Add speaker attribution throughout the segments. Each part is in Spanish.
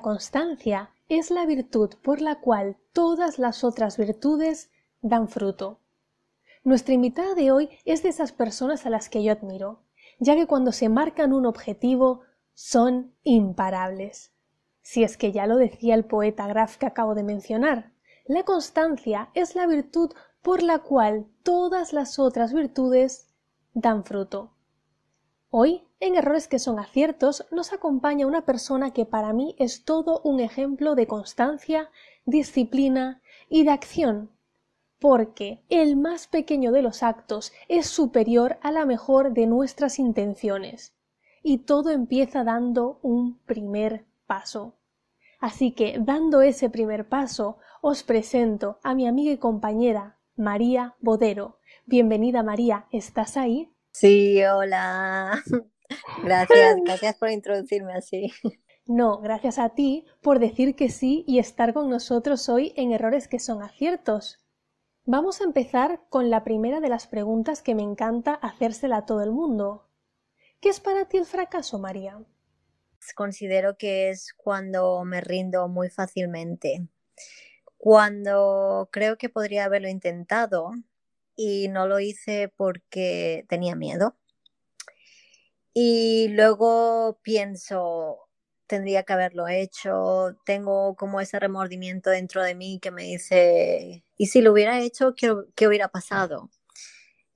Speaker 1: Constancia es la virtud por la cual todas las otras virtudes dan fruto. Nuestra invitada de hoy es de esas personas a las que yo admiro, ya que cuando se marcan un objetivo son imparables. Si es que ya lo decía el poeta Graf que acabo de mencionar, la constancia es la virtud por la cual todas las otras virtudes dan fruto. Hoy, en Errores que son aciertos, nos acompaña una persona que para mí es todo un ejemplo de constancia, disciplina y de acción, porque el más pequeño de los actos es superior a la mejor de nuestras intenciones, y todo empieza dando un primer paso. Así que, dando ese primer paso, os presento a mi amiga y compañera, María Bodero. Bienvenida María, ¿estás ahí?
Speaker 2: Sí, hola. Gracias, gracias por introducirme así.
Speaker 1: No, gracias a ti por decir que sí y estar con nosotros hoy en Errores que son aciertos. Vamos a empezar con la primera de las preguntas que me encanta hacérsela a todo el mundo. ¿Qué es para ti el fracaso, María?
Speaker 2: Considero que es cuando me rindo muy fácilmente, cuando creo que podría haberlo intentado, y no lo hice porque tenía miedo. Y luego pienso, tendría que haberlo hecho, tengo como ese remordimiento dentro de mí que me dice, ¿y si lo hubiera hecho, qué, qué hubiera pasado?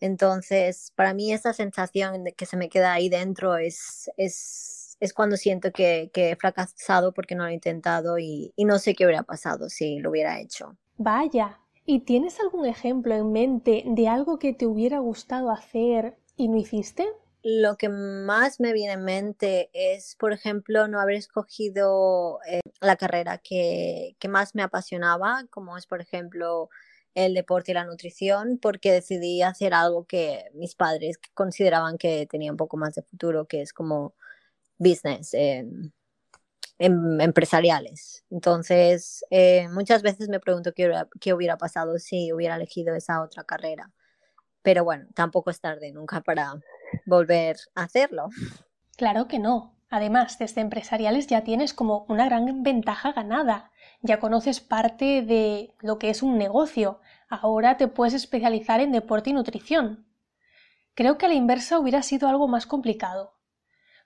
Speaker 2: Entonces, para mí esa sensación de que se me queda ahí dentro es, es, es cuando siento que, que, he fracasado porque no lo he intentado y, y no sé qué hubiera pasado si lo hubiera hecho.
Speaker 1: Vaya, ¿Y tienes algún ejemplo en mente de algo que te hubiera gustado hacer y no hiciste?
Speaker 2: Lo que más me viene en mente es, por ejemplo, no haber escogido eh, la carrera que, que, más me apasionaba, como es, por ejemplo, el deporte y la nutrición, porque decidí hacer algo que mis padres consideraban que tenía un poco más de futuro, que es como business. Eh, em, empresariales. Entonces, eh, muchas veces me pregunto qué qué hubiera pasado si hubiera elegido esa otra carrera. Pero bueno, tampoco es tarde nunca para volver a hacerlo.
Speaker 1: Claro que no. Además, desde empresariales ya tienes como una gran ventaja ganada. Ya conoces parte de lo que es un negocio. Ahora te puedes especializar en deporte y nutrición. Creo que a la inversa hubiera sido algo más complicado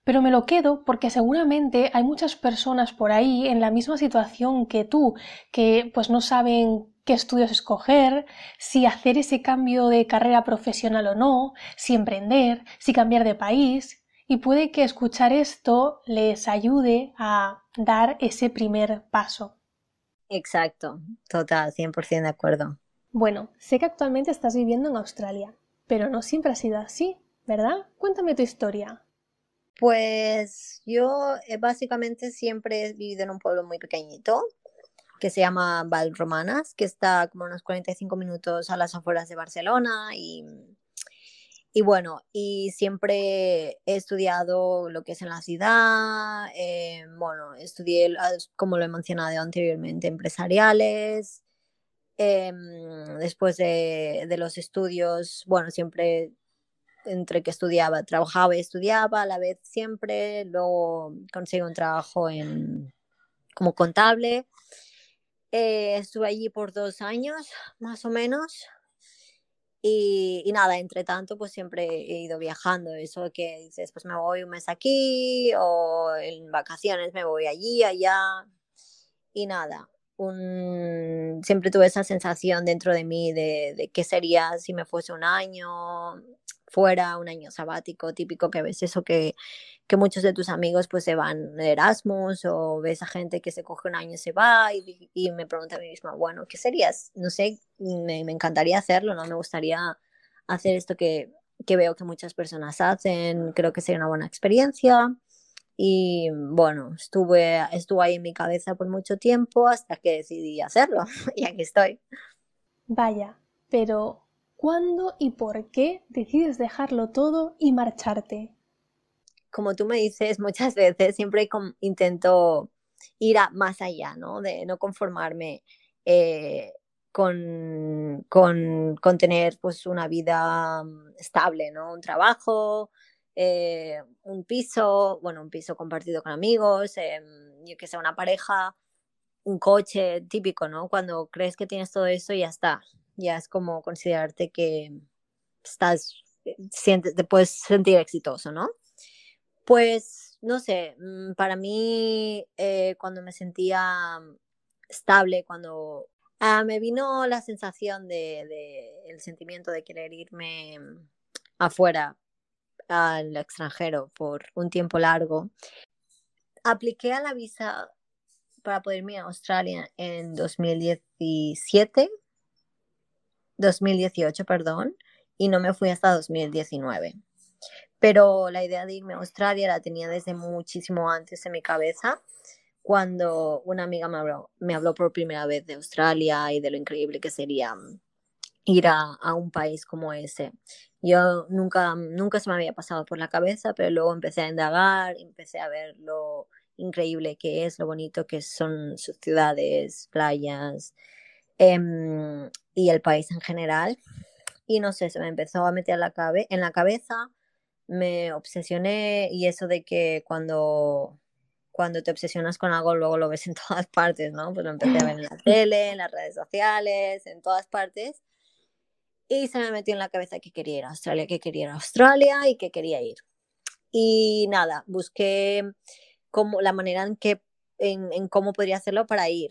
Speaker 1: pero me lo quedo porque seguramente hay muchas personas por ahí en la misma situación que tú, que pues no saben qué estudios escoger, si hacer ese cambio de carrera profesional o no, si emprender, si cambiar de país, y puede que escuchar esto les ayude a dar ese primer paso.
Speaker 2: Exacto, total, 100% de acuerdo.
Speaker 1: Bueno, sé que actualmente estás viviendo en Australia, pero no siempre ha sido así, ¿verdad? Cuéntame tu historia.
Speaker 2: Pues yo eh, básicamente siempre he vivido en un pueblo muy pequeñito que se llama Valromanas, que está como unos 45 minutos a las afueras de Barcelona y, y bueno, y siempre he estudiado lo que es en la ciudad, eh, bueno, estudié, como lo he mencionado anteriormente, empresariales. Eh, después de, de los estudios, bueno, siempre entre que estudiaba, trabajaba y estudiaba a la vez siempre, luego conseguí un trabajo en, como contable. Eh, estuve allí por dos años, más o menos. Y, nada, entre tanto, pues siempre he ido viajando. Eso que dices, pues me voy un mes aquí o en vacaciones me voy allí, allá. Y nada, un, siempre tuve esa sensación dentro de mí de qué sería si me fuese un año, fuera, un año sabático, típico que ves eso que, que muchos de tus amigos pues se van de Erasmus o ves a gente que se coge un año y se va y, y me pregunta a mí misma, bueno, ¿qué serías? No sé, me, me, encantaría hacerlo, ¿no? Me gustaría hacer esto que, que veo que muchas personas hacen, creo que sería una buena experiencia. Y bueno, estuve, estuve ahí en mi cabeza por mucho tiempo hasta que decidí hacerlo y aquí estoy.
Speaker 1: Vaya, pero ¿Cuándo y por qué decides dejarlo todo y marcharte?
Speaker 2: Como tú me dices muchas veces, siempre intento ir a más allá, ¿no? De no conformarme eh, con, tener pues una vida mm, estable, ¿no? Un trabajo, eh, un piso, bueno, un piso compartido con amigos, em, yo que sé, una pareja, un coche típico, ¿no? Cuando crees que tienes todo eso, ya está. Ya es como considerarte que estás, eh, sientes, te puedes sentir exitoso, ¿no? Pues, no sé, mm, para mí, eh, cuando me sentía estable, cuando ah, me vino la sensación de, de, el sentimiento de querer irme afuera al extranjero por un tiempo largo. Apliqué a la visa para poder irme a Australia en 2017, 2018, perdón, y no me fui hasta 2019. Pero la idea de irme a Australia la tenía desde muchísimo antes en mi cabeza, cuando una amiga me habló, me habló por primera vez de Australia y de lo increíble que sería ir a, a, un país como ese. Yo nunca, nunca se me había pasado por la cabeza, pero luego empecé a indagar, empecé a ver lo increíble que es, lo bonito que son sus ciudades, playas eh, y el país en general. Y no sé, se me empezó a meter la cabe en la cabeza, me obsesioné y eso de que cuando cuando te obsesionas con algo, luego lo ves en todas partes, ¿no? Pues lo empecé a ver en la tele, en las redes sociales, en todas partes y se me metió en la cabeza que quería ir a Australia, que quería ir a Australia y que quería ir. Y nada, busqué como la manera en que en, en, cómo podría hacerlo para ir.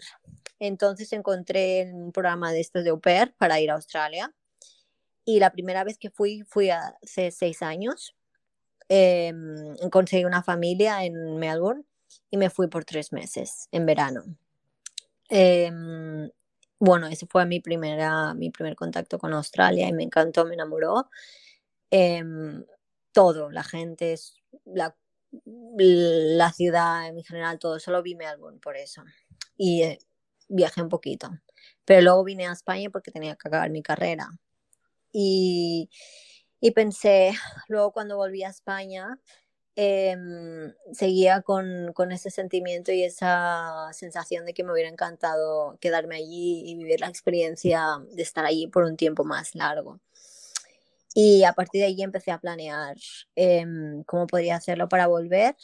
Speaker 2: Entonces encontré un programa de estos de au para ir a Australia. Y la primera vez que fui, fui hace seis años. Eh, conseguí una familia en Melbourne y me fui por tres meses en verano. Eh, bueno, ese fue mi, primera, mi primer contacto con Australia y me encantó, me enamoró. Eh, todo, la gente, la, la ciudad en general, todo, solo vi Melbourne por eso. Y eh, viajé un poquito. Pero luego vine a España porque tenía que acabar mi carrera. Y, y pensé, luego cuando volví a España, eh, seguía con, con, ese sentimiento y esa sensación de que me hubiera encantado quedarme allí y vivir la experiencia de estar allí por un tiempo más largo. Y a partir de allí empecé a planear eh, cómo podría hacerlo para volver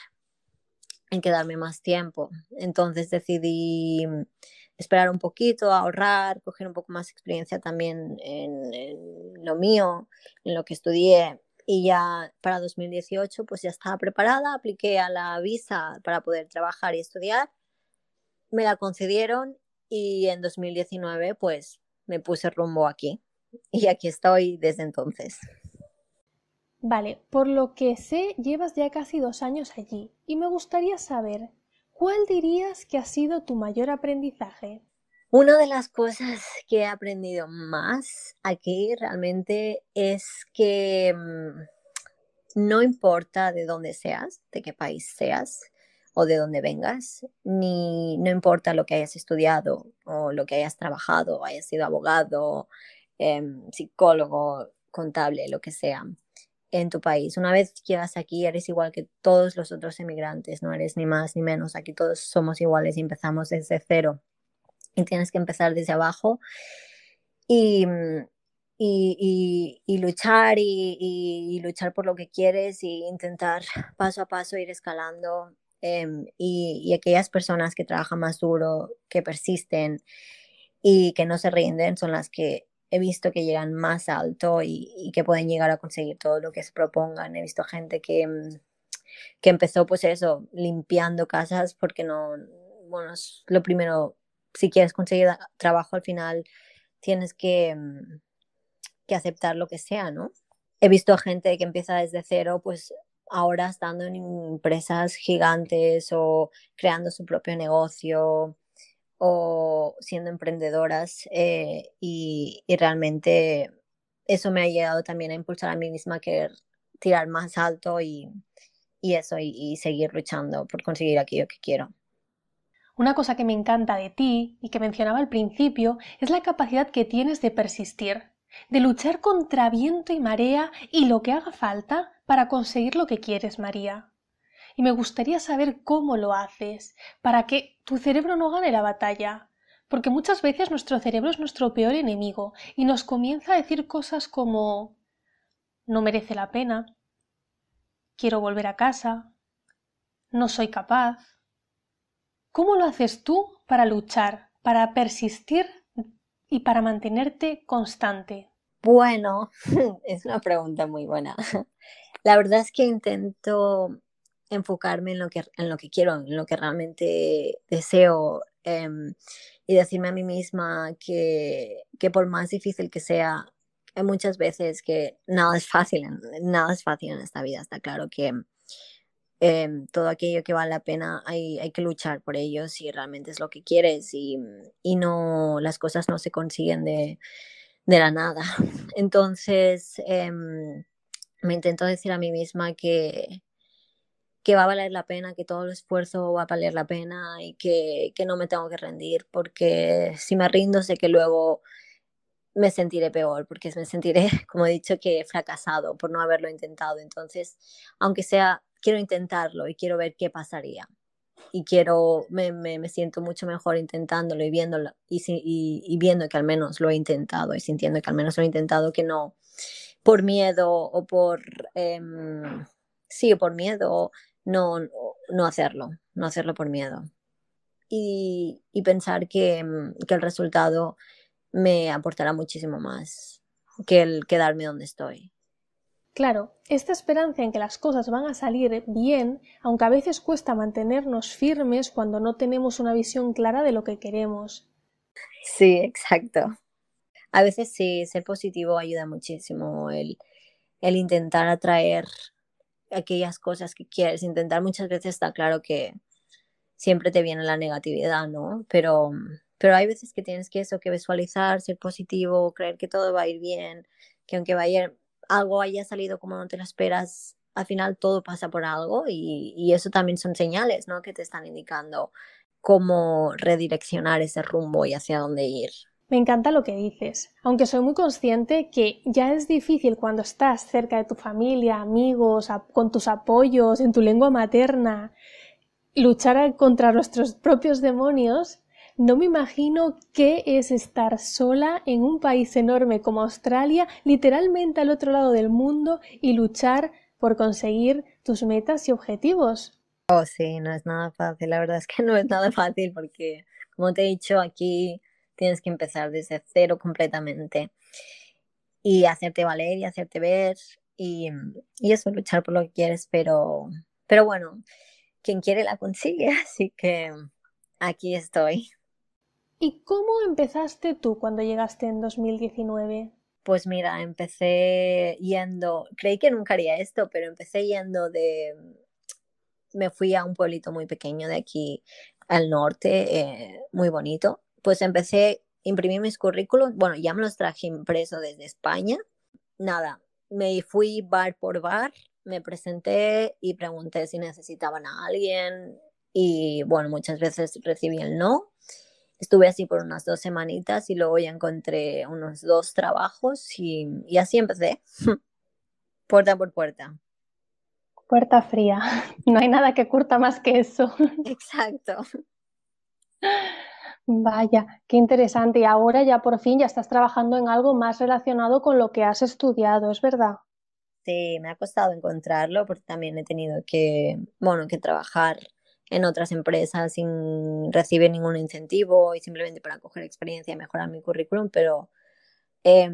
Speaker 2: y quedarme más tiempo. Entonces decidí esperar un poquito, ahorrar, coger un poco más experiencia también en, en lo mío, en lo que estudié. Y ya para 2018 pues ya estaba preparada, apliqué a la visa para poder trabajar y estudiar, me la concedieron y en 2019 pues me puse rumbo aquí. Y aquí estoy desde entonces.
Speaker 1: Vale, por lo que sé llevas ya casi dos años allí y me gustaría saber ¿cuál dirías que ha sido tu mayor aprendizaje?
Speaker 2: Una de las cosas que he aprendido más aquí realmente es que mmm, no importa de dónde seas, de qué país seas o de dónde vengas, ni no importa lo que hayas estudiado o lo que hayas trabajado, hayas sido abogado, eh, psicólogo, contable, lo que sea en tu país. Una vez llegas aquí, eres igual que todos los otros emigrantes, no eres ni más ni menos. Aquí todos somos iguales y empezamos desde cero y tienes que empezar desde abajo y, y, luchar y, luchar por lo que quieres y intentar paso a paso ir escalando. Eh, y, aquellas personas que trabajan más duro, que persisten y que no se rinden son las que he visto que llegan más alto y, que pueden llegar a conseguir todo lo que se propongan. He visto gente que, que empezó pues eso, limpiando casas porque no, bueno, es lo primero si quieres conseguir trabajo al final tienes que, mm, que aceptar lo que sea, ¿no? He visto gente que empieza desde cero, pues ahora estando en empresas gigantes o creando su propio negocio o siendo emprendedoras eh, y, y, realmente eso me ha llegado también a impulsar a mí misma a querer tirar más alto y, y eso y, y seguir luchando por conseguir aquello que quiero.
Speaker 1: Una cosa que me encanta de ti y que mencionaba al principio es la capacidad que tienes de persistir, de luchar contra viento y marea y lo que haga falta para conseguir lo que quieres, María. Y me gustaría saber cómo lo haces, para que tu cerebro no gane la batalla, porque muchas veces nuestro cerebro es nuestro peor enemigo y nos comienza a decir cosas como no merece la pena, quiero volver a casa, no soy capaz. ¿Cómo lo haces tú para luchar, para persistir y para mantenerte constante?
Speaker 2: Bueno, es una pregunta muy buena. La verdad es que intento enfocarme en lo que, en lo que quiero, en lo que realmente deseo em, y decirme a mí misma que, que, por más difícil que sea, hay muchas veces que nada es fácil, nada es fácil en esta vida, está claro que em, todo aquello que vale la pena hay, hay, que luchar por ello si realmente es lo que quieres y, y no, las cosas no se consiguen de, de la nada. Entonces, em, me intento decir a mí misma que, que va a valer la pena, que todo el esfuerzo va a valer la pena y que, que no me tengo que rendir, porque si me rindo sé que luego me sentiré peor, porque me sentiré, como he dicho, que he fracasado por no haberlo intentado. Entonces, aunque sea, quiero intentarlo y quiero ver qué pasaría. Y quiero, me, me, me siento mucho mejor intentándolo y viéndolo y, y, y, viendo que al menos lo he intentado y sintiendo que al menos lo he intentado, que no por miedo o por, eh, sí, por miedo, no, no hacerlo, no hacerlo por miedo. Y, y pensar que, que, el resultado me aportará muchísimo más que el quedarme donde estoy.
Speaker 1: Claro, esta esperanza en que las cosas van a salir bien, aunque a veces cuesta mantenernos firmes cuando no tenemos una visión clara de lo que queremos.
Speaker 2: Sí, exacto a veces sí, ser positivo ayuda muchísimo, el, el intentar atraer aquellas cosas que quieres, intentar muchas veces está claro que siempre te viene la negatividad, ¿no? Pero, pero hay veces que tienes que eso, que visualizar, ser positivo, creer que todo va a ir bien, que aunque vaya, algo haya salido como no te lo esperas, al final todo pasa por algo y, y eso también son señales, ¿no? Que te están indicando cómo redireccionar ese rumbo y hacia dónde ir.
Speaker 1: Me encanta lo que dices, aunque soy muy consciente que ya es difícil cuando estás cerca de tu familia, amigos, con tus apoyos, en tu lengua materna, luchar contra nuestros propios demonios, no me imagino qué es estar sola en un país enorme como Australia, literalmente al otro lado del mundo, y luchar por conseguir tus metas y objetivos.
Speaker 2: Oh, sí, no es nada fácil, la verdad es que no es nada fácil porque, como te he dicho, aquí tienes que empezar desde cero completamente y hacerte valer y hacerte ver y, y eso, luchar por lo que quieres, pero, pero bueno, quien quiere la consigue, así que aquí estoy.
Speaker 1: ¿Y cómo empezaste tú cuando llegaste en 2019?
Speaker 2: Pues mira, empecé yendo, creí que nunca haría esto, pero empecé yendo de, me fui a un pueblito muy pequeño de aquí al norte, eh, muy bonito, pues empecé, imprimí mis currículos, bueno, ya me los traje impreso desde España. Nada, me fui bar por bar, me presenté y pregunté si necesitaban a alguien y bueno, muchas veces recibí el no. Estuve así por unas dos semanitas y luego ya encontré unos dos trabajos y, y así empecé, puerta por puerta.
Speaker 1: Puerta fría, no hay nada que curta más que eso.
Speaker 2: Exacto.
Speaker 1: Vaya, qué interesante. Y ahora ya por fin ya estás trabajando en algo más relacionado con lo que has estudiado, ¿es verdad?
Speaker 2: Sí, me ha costado encontrarlo porque también he tenido que, bueno, que trabajar en otras empresas sin recibir ningún incentivo y simplemente para coger experiencia y mejorar mi currículum, pero eh,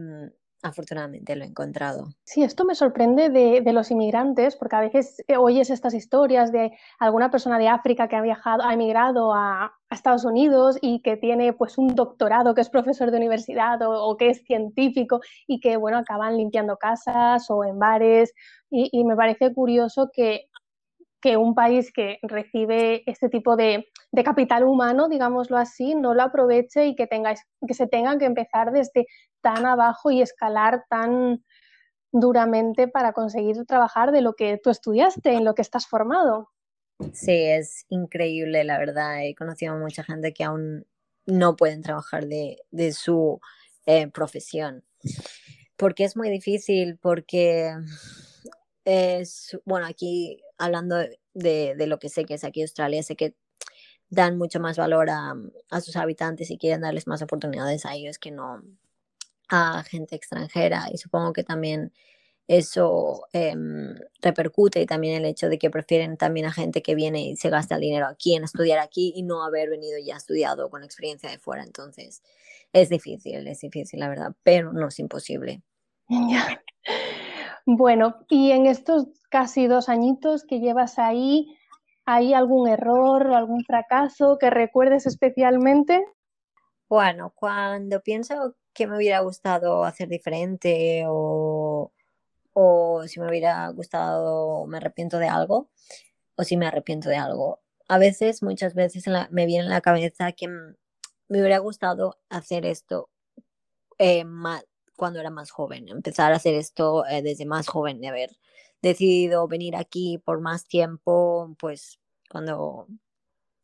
Speaker 2: afortunadamente lo he encontrado.
Speaker 1: Sí, esto me sorprende de, los inmigrantes, porque a veces eh, oyes estas historias de alguna persona de África que ha viajado, ha emigrado a, Estados Unidos y que tiene pues un doctorado, que es profesor de universidad o, que es científico y que bueno, acaban limpiando casas o en bares y me parece curioso que que un país que recibe este tipo de, de, capital humano, digámoslo así, no lo aproveche y que, tengáis, que se tenga que empezar desde tan abajo y escalar tan duramente para conseguir trabajar de lo que tú estudiaste, en lo que estás formado.
Speaker 2: Sí, es increíble, la verdad. He conocido a mucha gente que aún no pueden trabajar de, de su eh, profesión. Porque es muy difícil, porque es, bueno, aquí hablando de, de, lo que sé que es aquí Australia, sé que dan mucho más valor a, a, sus habitantes y quieren darles más oportunidades a ellos que no a gente extranjera. Y supongo que también eso em, repercute y también el hecho de que prefieren también a gente que viene y se gasta el dinero aquí en estudiar aquí y no haber venido ya estudiado con experiencia de fuera. Entonces, es difícil, es difícil, la verdad, pero no es imposible.
Speaker 1: Bueno, y en estos casi dos añitos que llevas ahí, ¿hay algún error o algún fracaso que recuerdes especialmente?
Speaker 2: Bueno, cuando pienso que me hubiera gustado hacer diferente o, o si me hubiera gustado, me arrepiento de algo o si me arrepiento de algo. A veces, muchas veces me viene en la cabeza que me hubiera gustado hacer esto eh, cuando era más joven, empezar a hacer esto eh, desde más joven, de haber decidido venir aquí por más tiempo, pues cuando,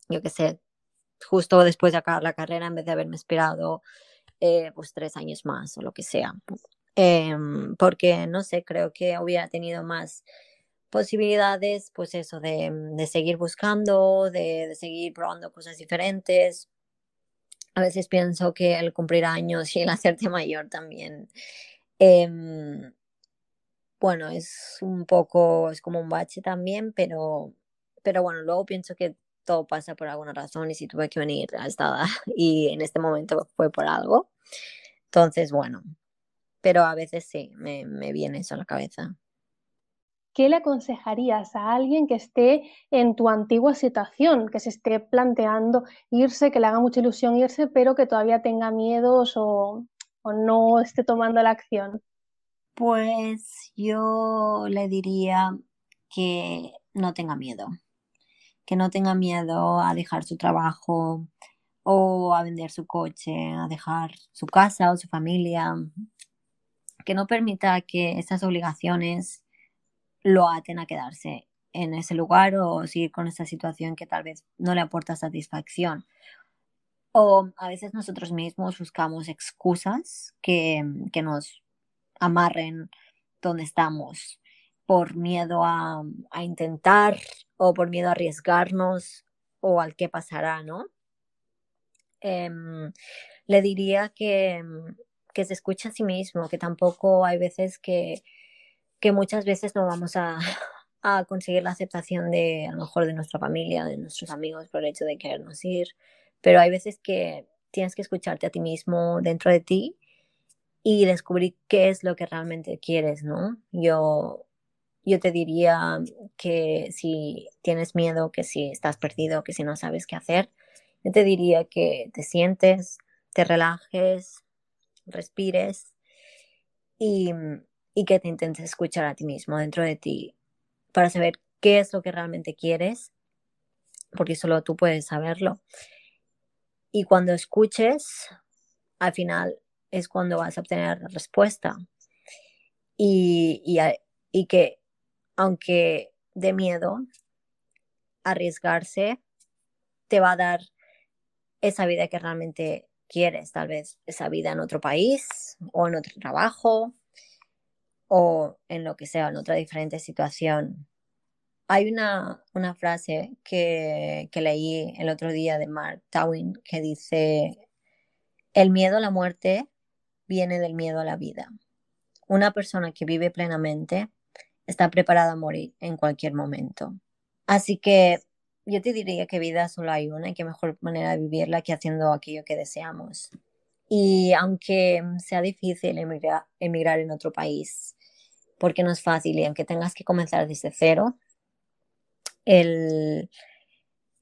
Speaker 2: yo qué sé, justo después de acabar la carrera, en vez de haberme esperado eh, pues tres años más o lo que sea. Em, porque, no sé, creo que hubiera tenido más posibilidades, pues eso, de, de seguir buscando, de, de, seguir probando cosas diferentes. A veces pienso que el cumplir años y el hacerte mayor también, eh, bueno, es un poco, es como un bache también, pero, pero bueno, luego pienso que todo pasa por alguna razón y si tuve que venir a esta edad y en este momento fue por algo. Entonces, bueno, pero a veces sí, me, me viene eso a la cabeza.
Speaker 1: ¿Qué le aconsejarías a alguien que esté en tu antigua situación, que se esté planteando irse, que le haga mucha ilusión irse, pero que todavía tenga miedos o, o no esté tomando la acción?
Speaker 2: Pues yo le diría que no tenga miedo, que no tenga miedo a dejar su trabajo o a vender su coche, a dejar su casa o su familia, que no permita que esas obligaciones lo aten a quedarse en ese lugar o seguir con esa situación que tal vez no le aporta satisfacción. O a veces nosotros mismos buscamos excusas que, que nos amarren donde estamos por miedo a, a, intentar o por miedo a arriesgarnos o al qué pasará, ¿no? Eh, le diría que, que se escuche a sí mismo, que tampoco hay veces que, que muchas veces no vamos a, a conseguir la aceptación de a lo mejor de nuestra familia, de nuestros amigos por el hecho de querernos ir, pero hay veces que tienes que escucharte a ti mismo dentro de ti y descubrir qué es lo que realmente quieres, ¿no? Yo, yo te diría que si tienes miedo, que si estás perdido, que si no sabes qué hacer, yo te diría que te sientes, te relajes, respires y, y que te intentes escuchar a ti mismo dentro de ti para saber qué es lo que realmente quieres, porque solo tú puedes saberlo. Y cuando escuches, al final es cuando vas a obtener la respuesta. Y, y, que aunque de miedo, arriesgarse te va a dar esa vida que realmente quieres, tal vez esa vida en otro país o en otro trabajo o en lo que sea, en otra diferente situación. Hay una, una frase que, que leí el otro día de Mark Twain que dice, el miedo a la muerte viene del miedo a la vida. Una persona que vive plenamente está preparada a morir en cualquier momento. Así que yo te diría que vida solo hay una y que mejor manera de vivirla que haciendo aquello que deseamos. Y aunque sea difícil emigrar, emigrar en otro país, porque no es fácil y aunque tengas que comenzar desde cero, el,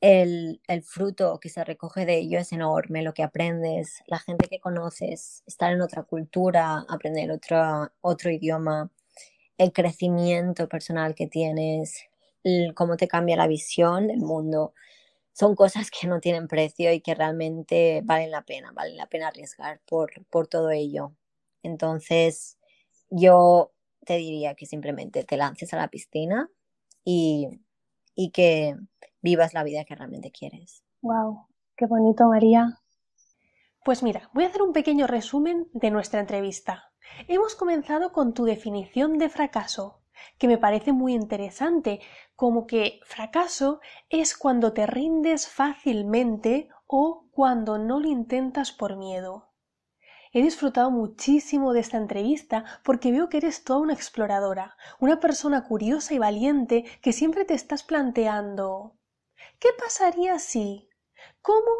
Speaker 2: el, el, fruto que se recoge de ello es enorme, lo que aprendes, la gente que conoces, estar en otra cultura, aprender otro, otro idioma, el crecimiento personal que tienes, cómo te cambia la visión del mundo, son cosas que no tienen precio y que realmente valen la pena, valen la pena arriesgar por, por todo ello. Entonces, yo te diría que simplemente te lances a la piscina y, y que vivas la vida que realmente quieres.
Speaker 1: Wow, qué bonito, María. Pues mira, voy a hacer un pequeño resumen de nuestra entrevista. Hemos comenzado con tu definición de fracaso, que me parece muy interesante, como que fracaso es cuando te rindes fácilmente o cuando no lo intentas por miedo. He disfrutado muchísimo de esta entrevista porque veo que eres toda una exploradora, una persona curiosa y valiente que siempre te estás planteando ¿qué pasaría si? ¿Cómo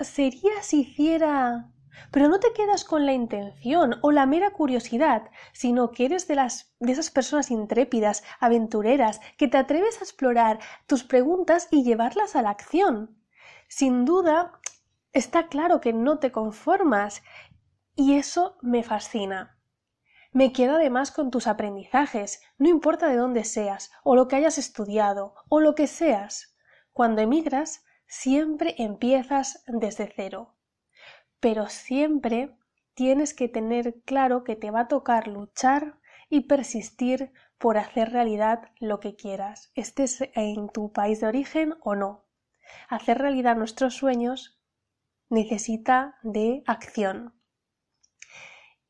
Speaker 1: sería si hiciera? Pero no te quedas con la intención o la mera curiosidad, sino que eres de, las, de esas personas intrépidas, aventureras, que te atreves a explorar tus preguntas y llevarlas a la acción. Sin duda, está claro que no te conformas y eso me fascina. Me quedo además con tus aprendizajes, no importa de dónde seas, o lo que hayas estudiado, o lo que seas. Cuando emigras, siempre empiezas desde cero. Pero siempre tienes que tener claro que te va a tocar luchar y persistir por hacer realidad lo que quieras, estés en tu país de origen o no. Hacer realidad nuestros sueños necesita de acción.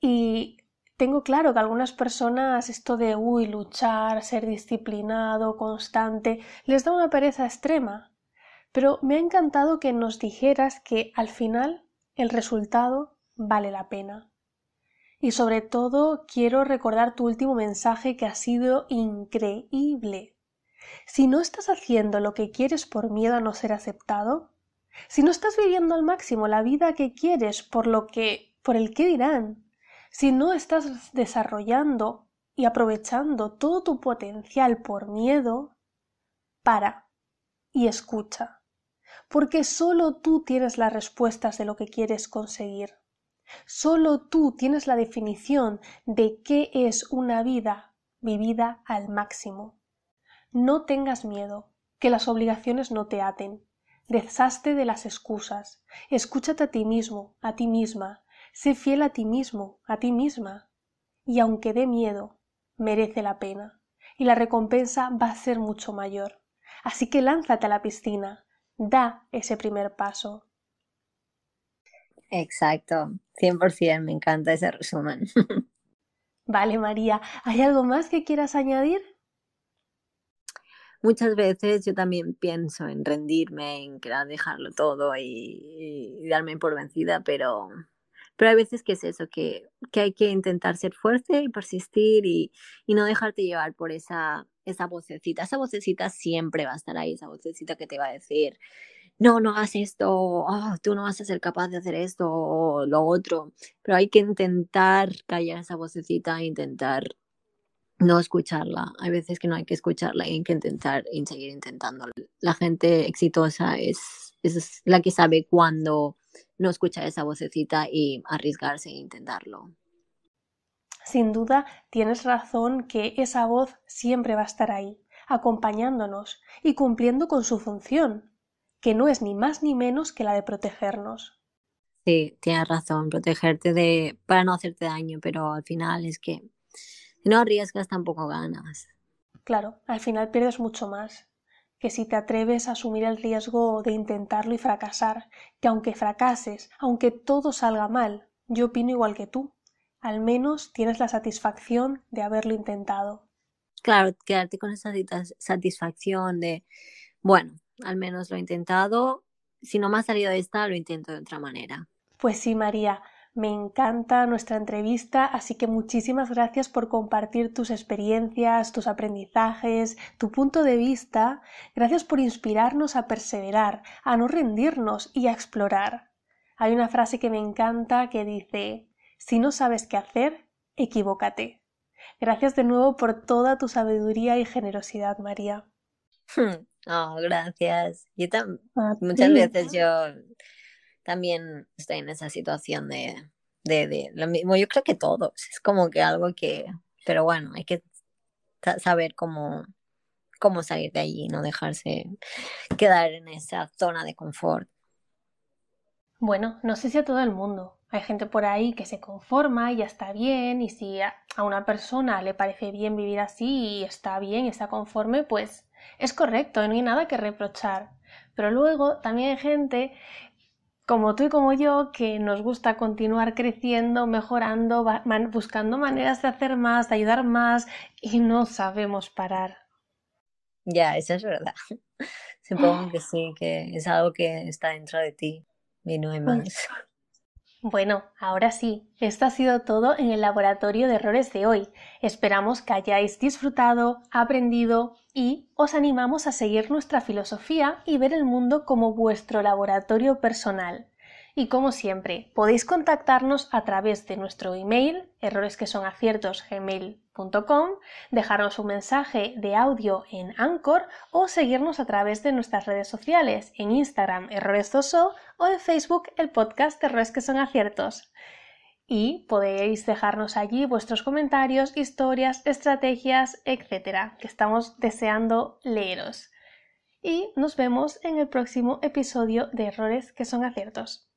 Speaker 1: Y tengo claro que algunas personas esto de uy, luchar, ser disciplinado, constante, les da una pereza extrema. Pero me ha encantado que nos dijeras que al final el resultado vale la pena. Y sobre todo quiero recordar tu último mensaje que ha sido increíble. Si no estás haciendo lo que quieres por miedo a no ser aceptado, si no estás viviendo al máximo la vida que quieres por lo que por el qué dirán, si no estás desarrollando y aprovechando todo tu potencial por miedo, para y escucha, porque solo tú tienes las respuestas de lo que quieres conseguir. Solo tú tienes la definición de qué es una vida vivida al máximo. No tengas miedo, que las obligaciones no te aten. Deshazte de las excusas. Escúchate a ti mismo, a ti misma, Sé fiel a ti mismo, a ti misma, y aunque dé miedo, merece la pena, y la recompensa va a ser mucho mayor. Así que lánzate a la piscina, da ese primer paso.
Speaker 2: Exacto, 100%, me encanta ese resumen.
Speaker 1: vale, María, ¿hay algo más que quieras añadir?
Speaker 2: Muchas veces yo también pienso en rendirme, en querer dejarlo todo y, y darme por vencida, pero pero hay veces que es eso, que, que hay que intentar ser fuerte y persistir y, y, no dejarte llevar por esa, esa vocecita. Esa vocecita siempre va a estar ahí, esa vocecita que te va a decir, no, no hagas esto, oh, tú no vas a ser capaz de hacer esto o lo otro. Pero hay que intentar callar esa vocecita intentar no escucharla. Hay veces que no hay que escucharla y hay que intentar y seguir intentando. La gente exitosa es, es la que sabe cuándo no escuchar esa vocecita y arriesgarse e intentarlo.
Speaker 1: Sin duda, tienes razón que esa voz siempre va a estar ahí, acompañándonos y cumpliendo con su función, que no es ni más ni menos que la de protegernos.
Speaker 2: Sí, tienes razón, protegerte de para no hacerte daño, pero al final es que si no arriesgas tampoco ganas.
Speaker 1: Claro, al final pierdes mucho más que si te atreves a asumir el riesgo de intentarlo y fracasar, que aunque fracases, aunque todo salga mal, yo opino igual que tú, al menos tienes la satisfacción de haberlo intentado.
Speaker 2: Claro, quedarte con esa satisfacción de, bueno, al menos lo he intentado, si no me ha salido de esta, lo intento de otra manera.
Speaker 1: Pues sí, María, me encanta nuestra entrevista, así que muchísimas gracias por compartir tus experiencias, tus aprendizajes, tu punto de vista. Gracias por inspirarnos a perseverar, a no rendirnos y a explorar. Hay una frase que me encanta que dice, si no sabes qué hacer, equivócate. Gracias de nuevo por toda tu sabiduría y generosidad, María.
Speaker 2: Oh, gracias. Yo muchas veces yo también estoy en esa situación de, de, de, lo mismo. Yo creo que todos, es como que algo que, pero bueno, hay que saber cómo, cómo salir de allí, no dejarse quedar en esa zona de confort.
Speaker 1: Bueno, no sé si a todo el mundo. Hay gente por ahí que se conforma y ya está bien, y si a una persona le parece bien vivir así y está bien está conforme, pues es correcto, no hay nada que reprochar. Pero luego también hay gente como tú y como yo, que nos gusta continuar creciendo, mejorando, buscando maneras de hacer más, de ayudar más y no sabemos parar.
Speaker 2: Ya, eso es verdad. Supongo que sí, que es algo que está dentro de ti y no hay más.
Speaker 1: Bueno, ahora sí, esto ha sido todo en el laboratorio de errores de hoy. Esperamos que hayáis disfrutado, aprendido y os animamos a seguir nuestra filosofía y ver el mundo como vuestro laboratorio personal. Y como siempre, podéis contactarnos a través de nuestro email, errores que son aciertos dejarnos un mensaje de audio en Anchor o seguirnos a través de nuestras redes sociales, en Instagram Errores o en Facebook el podcast Errores que son aciertos. Y podéis dejarnos allí vuestros comentarios, historias, estrategias, etcétera, que estamos deseando leeros. Y nos vemos en el próximo episodio de Errores que son aciertos.